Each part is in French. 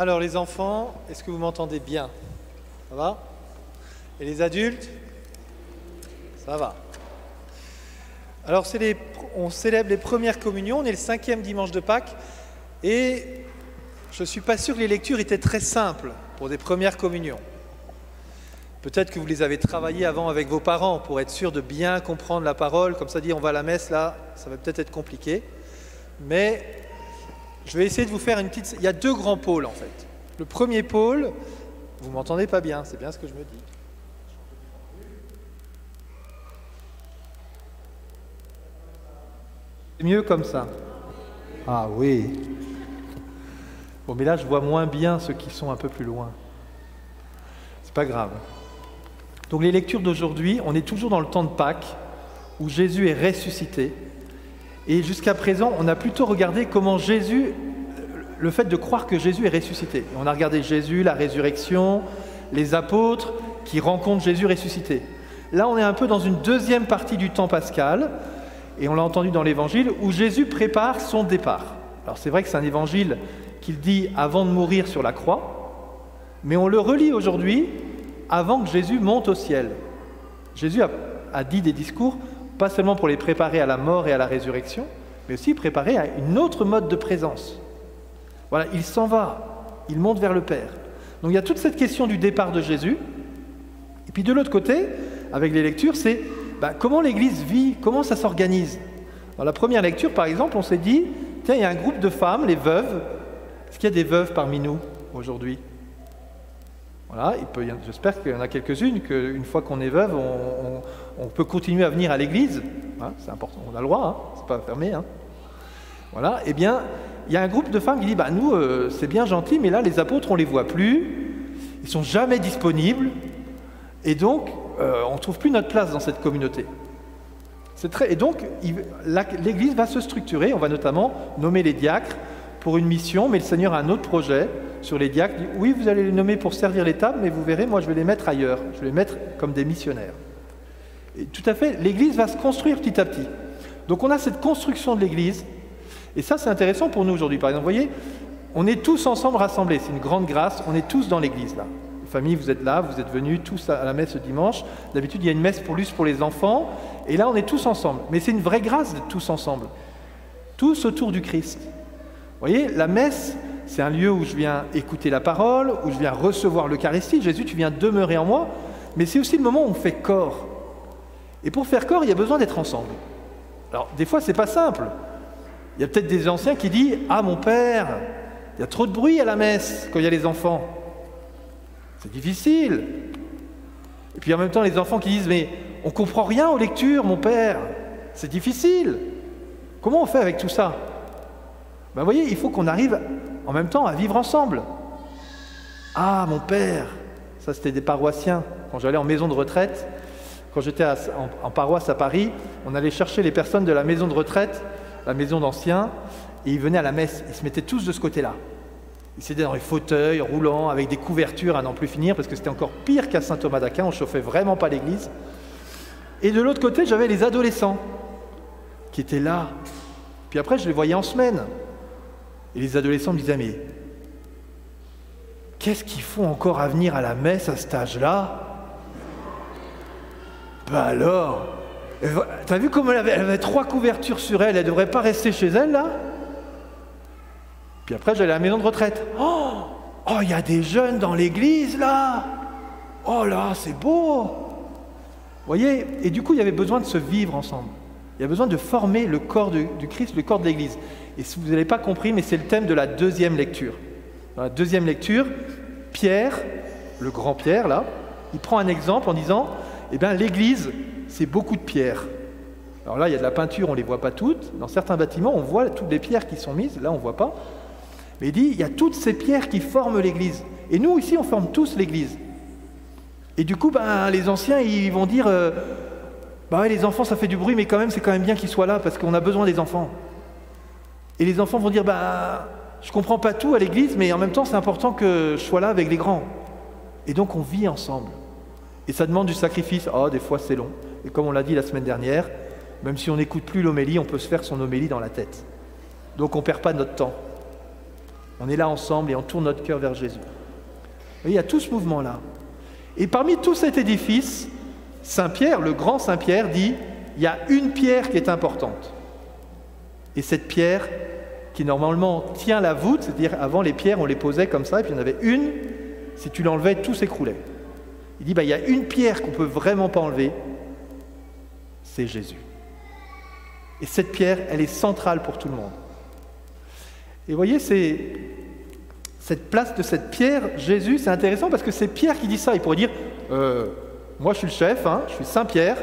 Alors les enfants, est-ce que vous m'entendez bien? Ça va? Et les adultes? Ça va. Alors on célèbre les premières communions, on est le cinquième dimanche de Pâques, et je ne suis pas sûr que les lectures étaient très simples pour des premières communions. Peut-être que vous les avez travaillées avant avec vos parents pour être sûr de bien comprendre la parole, comme ça dit on va à la messe, là, ça va peut-être être compliqué. Mais je vais essayer de vous faire une petite... Il y a deux grands pôles en fait. Le premier pôle, vous m'entendez pas bien, c'est bien ce que je me dis. C'est mieux comme ça. Ah oui. Bon, mais là, je vois moins bien ceux qui sont un peu plus loin. C'est pas grave. Donc les lectures d'aujourd'hui, on est toujours dans le temps de Pâques, où Jésus est ressuscité. Et jusqu'à présent, on a plutôt regardé comment Jésus, le fait de croire que Jésus est ressuscité. On a regardé Jésus, la résurrection, les apôtres qui rencontrent Jésus ressuscité. Là, on est un peu dans une deuxième partie du temps pascal, et on l'a entendu dans l'évangile, où Jésus prépare son départ. Alors c'est vrai que c'est un évangile qu'il dit avant de mourir sur la croix, mais on le relit aujourd'hui avant que Jésus monte au ciel. Jésus a, dit des discours, pas seulement pour les préparer à la mort et à la résurrection, mais aussi préparer à une autre mode de présence. Voilà, il s'en va, il monte vers le Père. Donc il y a toute cette question du départ de Jésus. Et puis de l'autre côté, avec les lectures, c'est bah, comment l'Église vit, comment ça s'organise. Dans la première lecture, par exemple, on s'est dit, tiens, il y a un groupe de femmes, les veuves. Est-ce qu'il y a des veuves parmi nous aujourd'hui? Voilà, j'espère qu'il y en a quelques-unes, qu'une fois qu'on est veuve, on, peut continuer à venir à l'église. Hein, c'est important, on a le droit, hein, c'est pas fermé. Hein. Voilà, eh bien, il y a un groupe de femmes qui dit bah, Nous, euh, c'est bien gentil, mais là, les apôtres, on les voit plus, ils sont jamais disponibles, et donc, euh, on ne trouve plus notre place dans cette communauté. Très, et donc, l'Église va se structurer, on va notamment nommer les diacres pour une mission, mais le Seigneur a un autre projet sur les diacres. Oui, vous allez les nommer pour servir l'État, mais vous verrez, moi je vais les mettre ailleurs. Je vais les mettre comme des missionnaires. Et tout à fait, l'Église va se construire petit à petit. Donc on a cette construction de l'Église, et ça c'est intéressant pour nous aujourd'hui. Par exemple, vous voyez, on est tous ensemble rassemblés, c'est une grande grâce, on est tous dans l'Église là. famille, vous êtes là, vous êtes venus tous à la messe ce dimanche. D'habitude, il y a une messe pour plus pour les enfants, et là on est tous ensemble. Mais c'est une vraie grâce d'être tous ensemble, tous autour du Christ. Vous voyez, la messe, c'est un lieu où je viens écouter la parole, où je viens recevoir l'Eucharistie. Jésus, tu viens demeurer en moi. Mais c'est aussi le moment où on fait corps. Et pour faire corps, il y a besoin d'être ensemble. Alors, des fois, c'est pas simple. Il y a peut-être des anciens qui disent Ah, mon père, il y a trop de bruit à la messe quand il y a les enfants. C'est difficile. Et puis en même temps, les enfants qui disent Mais on comprend rien aux lectures, mon père. C'est difficile. Comment on fait avec tout ça? Ben, Vous voyez, il faut qu'on arrive en même temps à vivre ensemble. Ah, mon père, ça c'était des paroissiens. Quand j'allais en maison de retraite, quand j'étais en, paroisse à Paris, on allait chercher les personnes de la maison de retraite, la maison d'anciens, et ils venaient à la messe. Ils se mettaient tous de ce côté-là. Ils s'étaient dans les fauteuils roulants, avec des couvertures à n'en plus finir, parce que c'était encore pire qu'à Saint Thomas d'Aquin, on chauffait vraiment pas l'église. Et de l'autre côté, j'avais les adolescents qui étaient là. Puis après, je les voyais en semaine. Et les adolescents me disaient, mais qu'est-ce qu'ils font encore à venir à la messe à cet âge-là? Ben alors, t'as vu comme elle avait, trois couvertures sur elle, elle ne devrait pas rester chez elle là? Puis après, j'allais à la maison de retraite. Oh, oh, il y a des jeunes dans l'église là Oh là, c'est beau Vous voyez Et du coup, il y avait besoin de se vivre ensemble. Il y a besoin de former le corps du Christ, le corps de l'Église. Et si vous n'avez pas compris, mais c'est le thème de la deuxième lecture. Dans la deuxième lecture, Pierre, le grand Pierre, là, il prend un exemple en disant, eh bien l'Église, c'est beaucoup de pierres. Alors là, il y a de la peinture, on ne les voit pas toutes. Dans certains bâtiments, on voit toutes les pierres qui sont mises, là, on ne voit pas. Mais il dit, il y a toutes ces pierres qui forment l'Église. Et nous, ici, on forme tous l'Église. Et du coup, ben, les anciens, ils vont dire, euh, bah les enfants, ça fait du bruit, mais quand même, c'est quand même bien qu'ils soient là, parce qu'on a besoin des enfants. Et les enfants vont dire, bah, je comprends pas tout à l'église, mais en même temps, c'est important que je sois là avec les grands. Et donc, on vit ensemble. Et ça demande du sacrifice. Ah, des fois, c'est long. Et comme on l'a dit la semaine dernière, même si on n'écoute plus l'homélie, on peut se faire son homélie dans la tête. Donc, on ne perd pas notre temps. On est là ensemble et on tourne notre cœur vers Jésus. il y a tout ce mouvement-là. Et parmi tout cet édifice, Saint Pierre, le grand Saint Pierre, dit, il y a une pierre qui est importante. Et cette pierre, qui normalement tient la voûte, c'est-à-dire avant les pierres, on les posait comme ça, et puis il y en avait une, si tu l'enlevais, tout s'écroulait. Il dit, bah, il y a une pierre qu'on ne peut vraiment pas enlever, c'est Jésus. Et cette pierre, elle est centrale pour tout le monde. Et vous voyez, c'est cette place de cette pierre, Jésus, c'est intéressant parce que c'est Pierre qui dit ça. Il pourrait dire, euh, moi je suis le chef, hein, je suis Saint Pierre,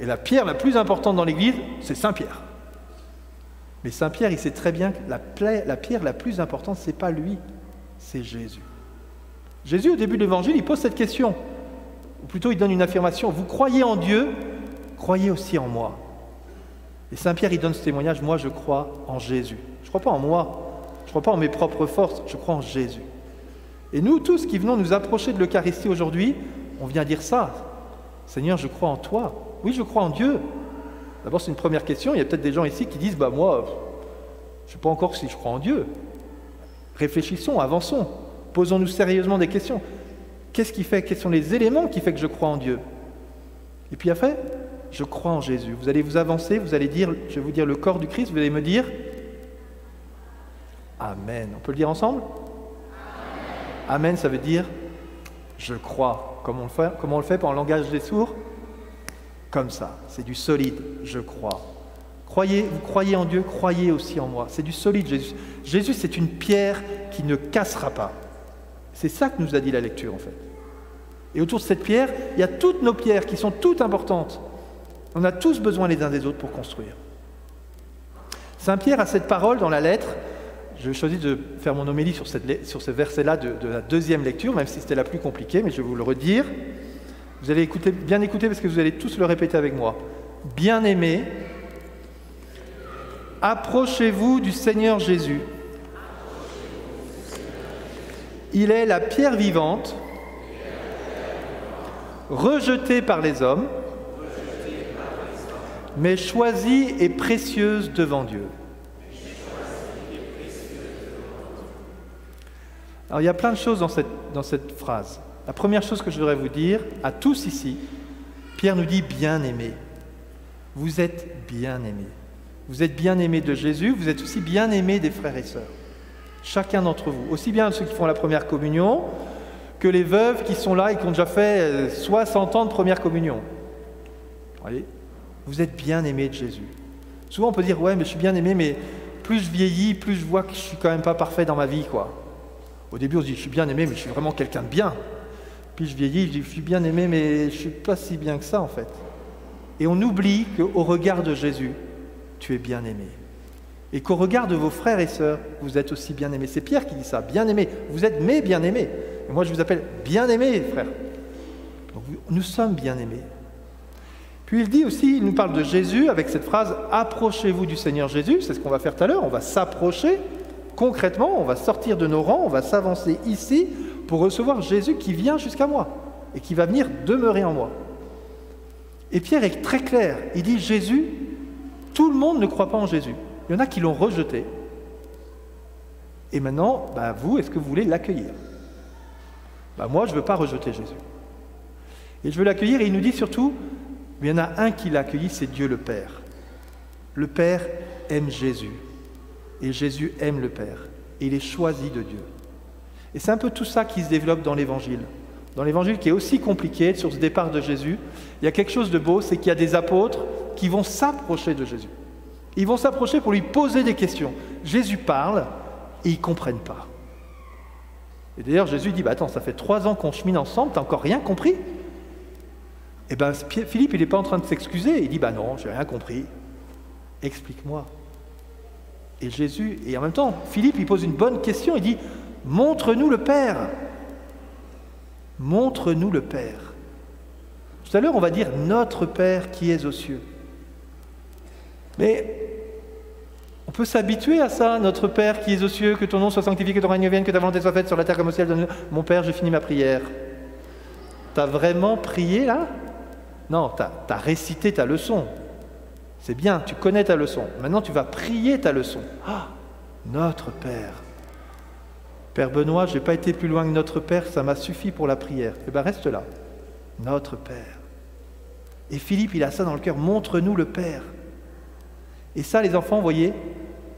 et la pierre la plus importante dans l'Église, c'est Saint Pierre. Mais Saint Pierre, il sait très bien que la, la pierre la plus importante, ce n'est pas lui, c'est Jésus. Jésus, au début de l'Évangile, il pose cette question, ou plutôt il donne une affirmation, vous croyez en Dieu, croyez aussi en moi. Et Saint Pierre, il donne ce témoignage, moi je crois en Jésus. Je ne crois pas en moi, je ne crois pas en mes propres forces, je crois en Jésus. Et nous tous qui venons nous approcher de l'Eucharistie aujourd'hui, on vient dire ça. Seigneur, je crois en toi. Oui, je crois en Dieu. D'abord, c'est une première question. Il y a peut-être des gens ici qui disent, bah moi, je ne sais pas encore si je crois en Dieu. Réfléchissons, avançons, posons-nous sérieusement des questions. Qu'est-ce qui fait Quels sont les éléments qui font que je crois en Dieu? Et puis après, je crois en Jésus. Vous allez vous avancer, vous allez dire, je vais vous dire le corps du Christ, vous allez me dire Amen. On peut le dire ensemble? Amen, ça veut dire je crois. Comment on le fait, comment on le fait par le langage des sourds Comme ça. C'est du solide, je crois. Croyez, vous croyez en Dieu, croyez aussi en moi. C'est du solide, Jésus. Jésus, c'est une pierre qui ne cassera pas. C'est ça que nous a dit la lecture, en fait. Et autour de cette pierre, il y a toutes nos pierres qui sont toutes importantes. On a tous besoin les uns des autres pour construire. Saint Pierre a cette parole dans la lettre. Je choisis de faire mon homélie sur, ce verset-là de, la deuxième lecture, même si c'était la plus compliquée, mais je vais vous le redire. Vous allez écouter, bien écouter parce que vous allez tous le répéter avec moi. Bien-aimés, approchez-vous du Seigneur Jésus. Il est la pierre vivante, rejetée par les hommes mais choisie et précieuse devant Dieu. Alors il y a plein de choses dans cette, phrase. La première chose que je voudrais vous dire, à tous ici, Pierre nous dit bien aimé. Vous êtes bien aimés. Vous êtes bien aimés de Jésus, vous êtes aussi bien aimés des frères et sœurs. Chacun d'entre vous, aussi bien ceux qui font la première communion que les veuves qui sont là et qui ont déjà fait 60 ans de première communion. Vous voyez? Vous êtes bien aimé de Jésus. Souvent on peut dire ouais mais je suis bien aimé mais plus je vieillis, plus je vois que je suis quand même pas parfait dans ma vie quoi. Au début on se dit je suis bien aimé mais je suis vraiment quelqu'un de bien. Puis je vieillis, je dis je suis bien aimé mais je suis pas si bien que ça en fait. Et on oublie qu'au regard de Jésus, tu es bien aimé. Et qu'au regard de vos frères et sœurs, vous êtes aussi bien aimés. C'est Pierre qui dit ça, bien aimé. Vous êtes mes bien aimés. Et moi je vous appelle bien aimés, frères. nous sommes bien aimés. Puis il dit aussi, il nous parle de Jésus avec cette phrase Approchez-vous du Seigneur Jésus. C'est ce qu'on va faire tout à l'heure. On va s'approcher concrètement, on va sortir de nos rangs, on va s'avancer ici pour recevoir Jésus qui vient jusqu'à moi et qui va venir demeurer en moi. Et Pierre est très clair. Il dit Jésus, tout le monde ne croit pas en Jésus. Il y en a qui l'ont rejeté. Et maintenant, bah, vous, est-ce que vous voulez l'accueillir? Bah, Moi, je ne veux pas rejeter Jésus. Et je veux l'accueillir et il nous dit surtout, il y en a un qui l'a accueilli, c'est Dieu le Père. Le Père aime Jésus. Et Jésus aime le Père. Et il est choisi de Dieu. Et c'est un peu tout ça qui se développe dans l'Évangile. Dans l'Évangile qui est aussi compliqué, sur ce départ de Jésus, il y a quelque chose de beau, c'est qu'il y a des apôtres qui vont s'approcher de Jésus. Ils vont s'approcher pour lui poser des questions. Jésus parle et ils ne comprennent pas. Et d'ailleurs, Jésus dit, bah, attends, ça fait trois ans qu'on chemine ensemble, tu n'as encore rien compris? Eh bien, Philippe, il n'est pas en train de s'excuser. Il dit, bah non, j'ai rien compris. Explique-moi. Et Jésus, et en même temps, Philippe, il pose une bonne question. Il dit, montre-nous le Père. Montre-nous le Père. Tout à l'heure, on va dire notre Père qui est aux cieux. Mais on peut s'habituer à ça, notre Père qui est aux cieux, que ton nom soit sanctifié, que ton règne vienne, que ta volonté soit faite sur la terre comme au ciel. Mon Père, j'ai fini ma prière. T'as vraiment prié là? Non, tu as, récité ta leçon. C'est bien, tu connais ta leçon. Maintenant, tu vas prier ta leçon. Ah, notre Père. Père Benoît, je n'ai pas été plus loin que notre Père, ça m'a suffi pour la prière. Eh bien, reste là. Notre Père. Et Philippe, il a ça dans le cœur. Montre-nous le Père. Et ça, les enfants, vous voyez,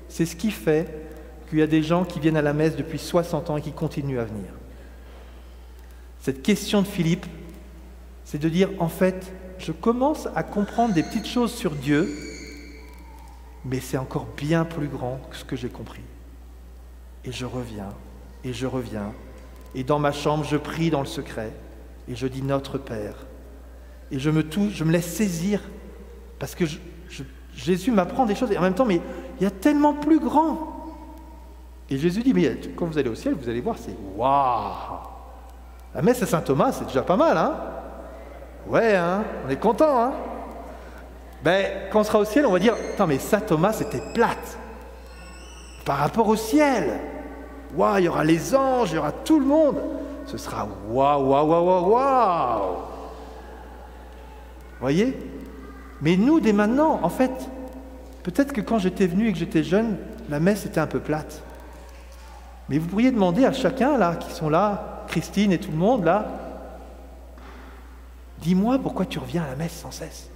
c'est ce qui fait qu'il y a des gens qui viennent à la messe depuis 60 ans et qui continuent à venir. Cette question de Philippe, c'est de dire, en fait, je commence à comprendre des petites choses sur Dieu, mais c'est encore bien plus grand que ce que j'ai compris. Et je reviens, et je reviens, et dans ma chambre, je prie dans le secret, et je dis Notre Père. Et je me touche, je me laisse saisir, parce que Jésus m'apprend des choses, et en même temps, mais il y a tellement plus grand. Et Jésus dit, mais quand vous allez au ciel, vous allez voir, c'est waouh La messe à Saint Thomas, c'est déjà pas mal, hein Ouais, hein On est content, hein Ben, quand on sera au ciel, on va dire, attends, mais Saint Thomas, c'était plate. Par rapport au ciel. Waouh, il y aura les anges, il y aura tout le monde. Ce sera waouh, waouh, waouh, waouh Voyez? Mais nous, dès maintenant, en fait, peut-être que quand j'étais venu et que j'étais jeune, la messe était un peu plate. Mais vous pourriez demander à chacun, là, qui sont là, Christine et tout le monde, là, dis-moi pourquoi tu reviens à la messe sans cesse.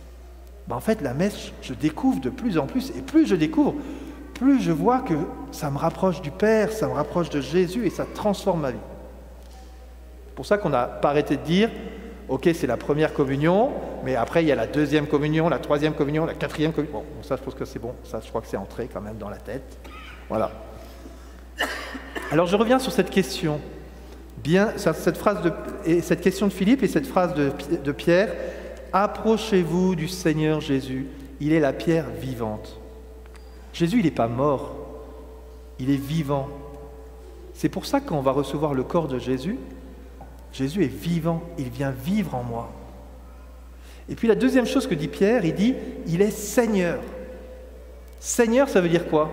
Ben, en fait, la messe, je découvre de plus en plus, et plus je découvre, plus je vois que ça me rapproche du Père, ça me rapproche de Jésus, et ça transforme ma vie. C'est pour ça qu'on n'a pas arrêté de dire, ok, c'est la première communion, mais après, il y a la deuxième communion, la troisième communion, la quatrième communion. Bon, ça, je pense que c'est bon, ça, je crois que c'est entré quand même dans la tête. Voilà. Alors, je reviens sur cette question bien cette phrase de, et cette question de Philippe et cette phrase de, de Pierre. Approchez-vous du Seigneur Jésus. Il est la pierre vivante. Jésus, il n'est pas mort. Il est vivant. C'est pour ça qu'on va recevoir le corps de Jésus, Jésus est vivant. Il vient vivre en moi. Et puis la deuxième chose que dit Pierre, il dit, il est Seigneur. Seigneur, ça veut dire quoi?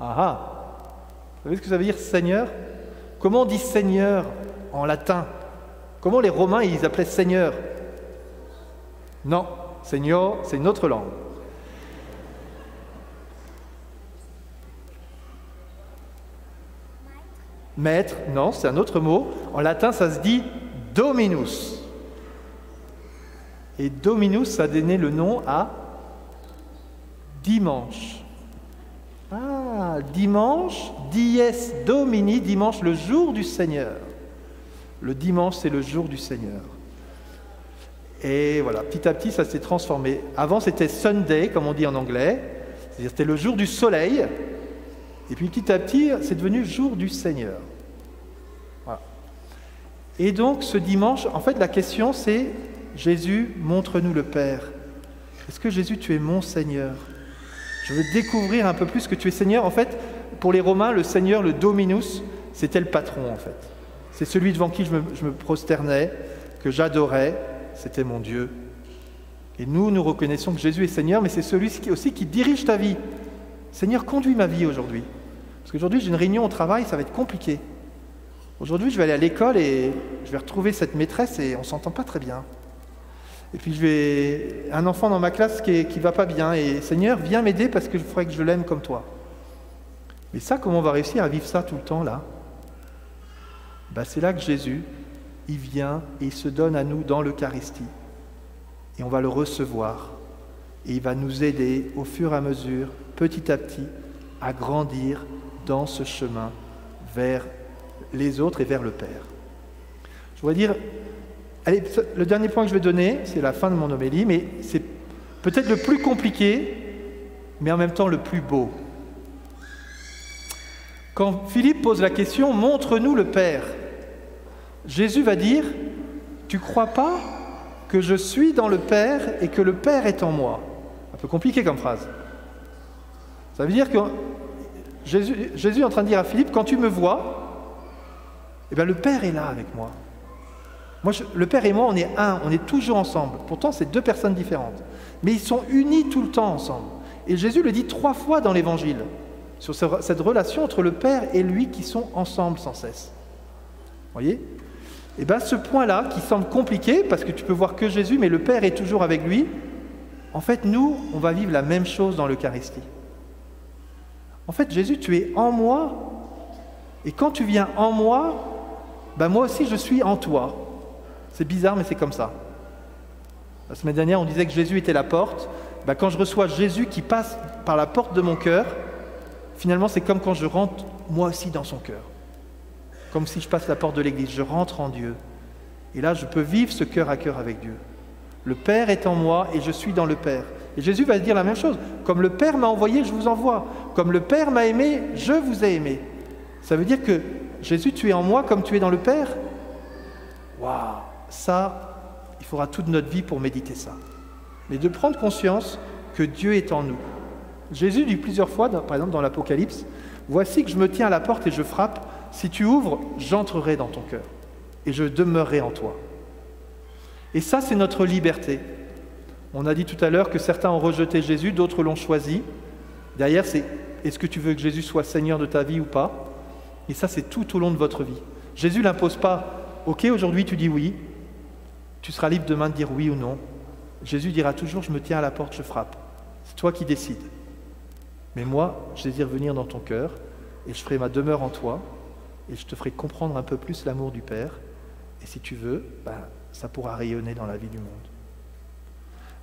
Ah ah Vous savez ce que ça veut dire Seigneur? Comment on dit Seigneur en latin? Comment les Romains ils appelaient Seigneur? Non, Seigneur, c'est une autre langue. Maître, non, c'est un autre mot. En latin, ça se dit Dominus. Et Dominus a donné le nom à dimanche. Ah, dimanche, dies domini, dimanche, le jour du Seigneur. Le dimanche, c'est le jour du Seigneur. Et voilà, petit à petit, ça s'est transformé. Avant, c'était Sunday, comme on dit en anglais, c'est-à-dire c'était le jour du soleil. Et puis petit à petit, c'est devenu jour du Seigneur. Et donc, ce dimanche, en fait, la question, c'est Jésus, montre-nous le Père. Est-ce que Jésus, tu es mon Seigneur? Je veux découvrir un peu plus que tu es Seigneur. En fait, pour les Romains, le Seigneur, le Dominus, c'était le patron, en fait. C'est celui devant qui je me, prosternais, que j'adorais, c'était mon Dieu. Et nous, nous reconnaissons que Jésus est Seigneur, mais c'est celui aussi qui dirige ta vie. Seigneur, conduis ma vie aujourd'hui. Parce qu'aujourd'hui, j'ai une réunion au travail, ça va être compliqué. Aujourd'hui, je vais aller à l'école et je vais retrouver cette maîtresse et on ne s'entend pas très bien. Et puis je vais un enfant dans ma classe qui ne va pas bien et Seigneur, viens m'aider parce que je ferais que je l'aime comme toi. Mais ça, comment on va réussir à vivre ça tout le temps là ben, C'est là que Jésus, il vient et il se donne à nous dans l'Eucharistie. Et on va le recevoir. Et il va nous aider au fur et à mesure, petit à petit, à grandir dans ce chemin vers les autres et vers le Père. Je voudrais dire, le dernier point que je vais donner, c'est la fin de mon homélie, mais c'est peut-être le plus compliqué, mais en même temps le plus beau. Quand Philippe pose la question, montre-nous le Père, Jésus va dire, tu crois pas que je suis dans le Père et que le Père est en moi? Un peu compliqué comme phrase. Ça veut dire que Jésus, est en train de dire à Philippe, quand tu me vois, eh bien, le Père est là avec moi. Moi, le Père et moi, on est un, on est toujours ensemble. Pourtant, c'est deux personnes différentes. Mais ils sont unis tout le temps ensemble. Et Jésus le dit trois fois dans l'Évangile, sur cette relation entre le Père et lui qui sont ensemble sans cesse. Voyez? Et eh bien ce point-là, qui semble compliqué, parce que tu peux voir que Jésus, mais le Père est toujours avec lui, en fait, nous, on va vivre la même chose dans l'Eucharistie. En fait, Jésus, tu es en moi Et quand tu viens en moi, ben moi aussi je suis en toi. C'est bizarre, mais c'est comme ça. La semaine dernière, on disait que Jésus était la porte. Ben quand je reçois Jésus qui passe par la porte de mon cœur, finalement c'est comme quand je rentre moi aussi dans son cœur. Comme si je passe la porte de l'église, je rentre en Dieu. Et là, je peux vivre ce cœur à cœur avec Dieu. Le Père est en moi et je suis dans le Père. Et Jésus va dire la même chose. Comme le Père m'a envoyé, je vous envoie. Comme le Père m'a aimé, je vous ai aimé. Ça veut dire que Jésus, tu es en moi comme tu es dans le Père? Waouh Ça, il faudra toute notre vie pour méditer ça. Mais de prendre conscience que Dieu est en nous. Jésus dit plusieurs fois, par exemple dans l'Apocalypse, Voici que je me tiens à la porte et je frappe. Si tu ouvres, j'entrerai dans ton cœur et je demeurerai en toi. Et ça, c'est notre liberté. On a dit tout à l'heure que certains ont rejeté Jésus, d'autres l'ont choisi. Derrière, c'est est-ce que tu veux que Jésus soit Seigneur de ta vie ou pas? Et ça, c'est tout au long de votre vie. Jésus n'impose pas, ok, aujourd'hui tu dis oui, tu seras libre demain de dire oui ou non. Jésus dira toujours, je me tiens à la porte, je frappe. C'est toi qui décides. Mais moi, je désire venir dans ton cœur et je ferai ma demeure en toi et je te ferai comprendre un peu plus l'amour du Père. Et si tu veux, ben, ça pourra rayonner dans la vie du monde.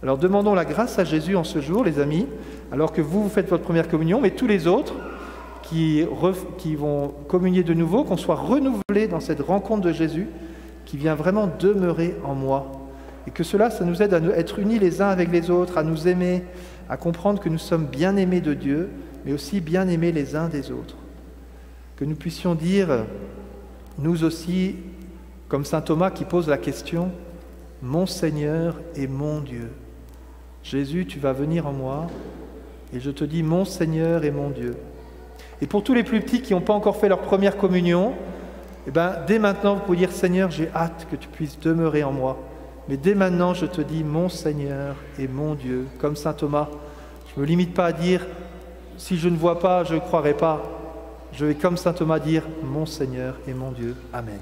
Alors demandons la grâce à Jésus en ce jour, les amis, alors que vous, vous faites votre première communion, mais tous les autres qui, qui vont communier de nouveau, qu'on soit renouvelés dans cette rencontre de Jésus qui vient vraiment demeurer en moi. Et que cela, ça nous aide à être unis les uns avec les autres, à nous aimer, à comprendre que nous sommes bien aimés de Dieu, mais aussi bien aimés les uns des autres. Que nous puissions dire, nous aussi, comme Saint Thomas qui pose la question, Mon Seigneur et mon Dieu. Jésus, tu vas venir en moi, et je te dis, Mon Seigneur et mon Dieu. Et pour tous les plus petits qui n'ont pas encore fait leur première communion, eh ben, dès maintenant, vous pouvez dire, Seigneur, j'ai hâte que tu puisses demeurer en moi. Mais dès maintenant, je te dis mon Seigneur et mon Dieu. Comme Saint Thomas, je ne me limite pas à dire si je ne vois pas, je ne croirai pas. Je vais comme Saint Thomas dire mon Seigneur et mon Dieu. Amen.